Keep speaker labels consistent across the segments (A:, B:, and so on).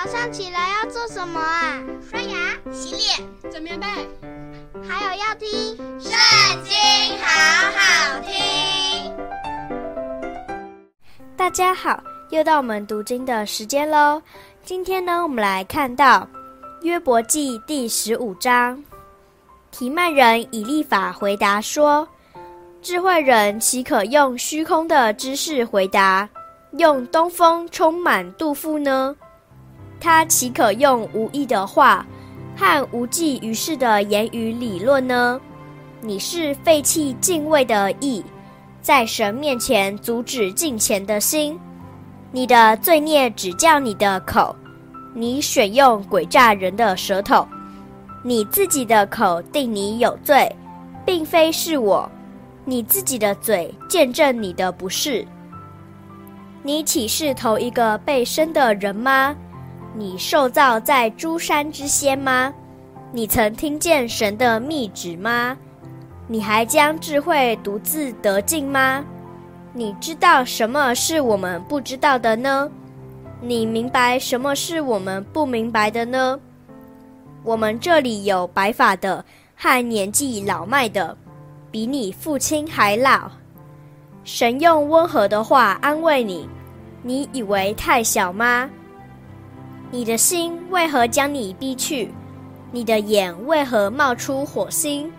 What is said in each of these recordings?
A: 早上起来要做什么啊？
B: 刷牙、洗脸、
C: 整棉被，
A: 还有要听《
B: 圣经》，好好听。
D: 大家好，又到我们读经的时间喽。今天呢，我们来看到约伯记第十五章。提曼人以立法回答说：“智慧人岂可用虚空的知识回答？用东风充满肚腹呢？”他岂可用无益的话和无济于事的言语理论呢？你是废弃敬畏的义，在神面前阻止敬虔的心。你的罪孽指教你的口，你选用诡诈人的舌头，你自己的口定你有罪，并非是我。你自己的嘴见证你的不是。你岂是头一个被生的人吗？你受造在诸山之先吗？你曾听见神的密旨吗？你还将智慧独自得尽吗？你知道什么是我们不知道的呢？你明白什么是我们不明白的呢？我们这里有白发的和年纪老迈的，比你父亲还老。神用温和的话安慰你，你以为太小吗？你的心为何将你逼去？你的眼为何冒出火星，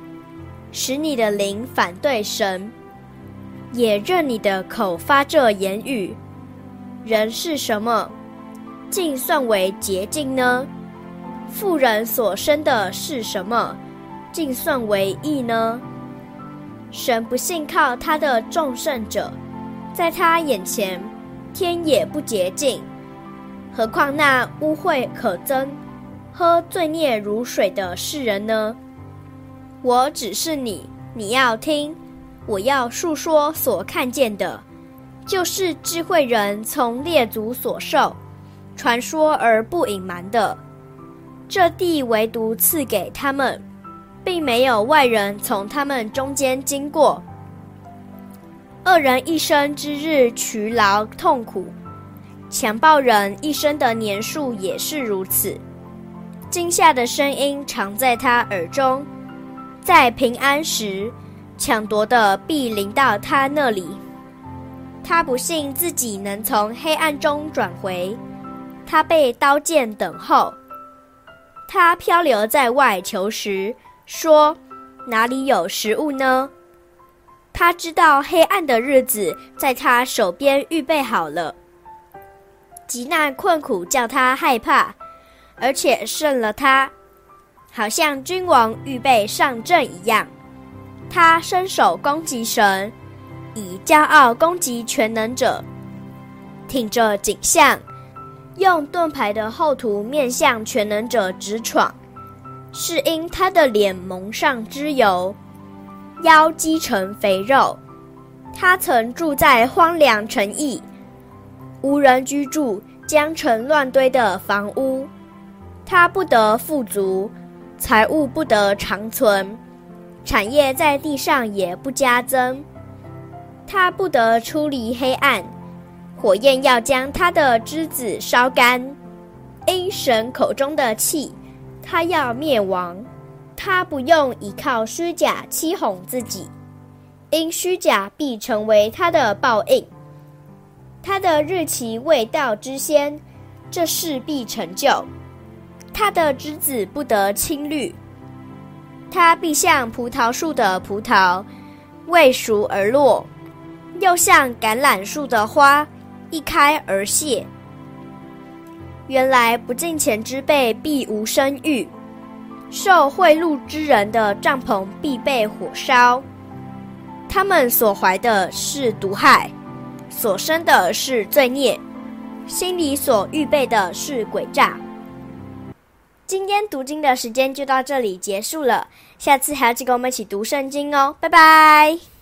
D: 使你的灵反对神？也任你的口发这言语。人是什么？竟算为洁净呢？富人所生的是什么？竟算为义呢？神不信靠他的众圣者，在他眼前，天也不洁净。何况那污秽可憎、喝罪孽如水的世人呢？我只是你，你要听；我要述说所看见的，就是智慧人从列祖所受，传说而不隐瞒的。这地唯独赐给他们，并没有外人从他们中间经过。二人一生之日劬劳痛苦。强暴人一生的年数也是如此，惊吓的声音常在他耳中，在平安时，抢夺的必临到他那里。他不信自己能从黑暗中转回，他被刀剑等候。他漂流在外求食，说：“哪里有食物呢？”他知道黑暗的日子在他手边预备好了。极难困苦叫他害怕，而且胜了他，好像君王预备上阵一样。他伸手攻击神，以骄傲攻击全能者，挺着颈项，用盾牌的厚涂面向全能者直闯，是因他的脸蒙上脂油，腰积成肥肉。他曾住在荒凉城邑。无人居住、将成乱堆的房屋，他不得富足，财物不得长存，产业在地上也不加增。他不得出离黑暗，火焰要将他的枝子烧干。因神口中的气，他要灭亡。他不用倚靠虚假欺哄自己，因虚假必成为他的报应。他的日期未到之先，这事必成就。他的枝子不得青绿，他必像葡萄树的葡萄，未熟而落；又像橄榄树的花，一开而谢。原来不敬虔之辈必无生育，受贿赂之人的帐篷必被火烧。他们所怀的是毒害。所生的是罪孽，心里所预备的是诡诈。今天读经的时间就到这里结束了，下次还要记得跟我们一起读圣经哦，拜拜。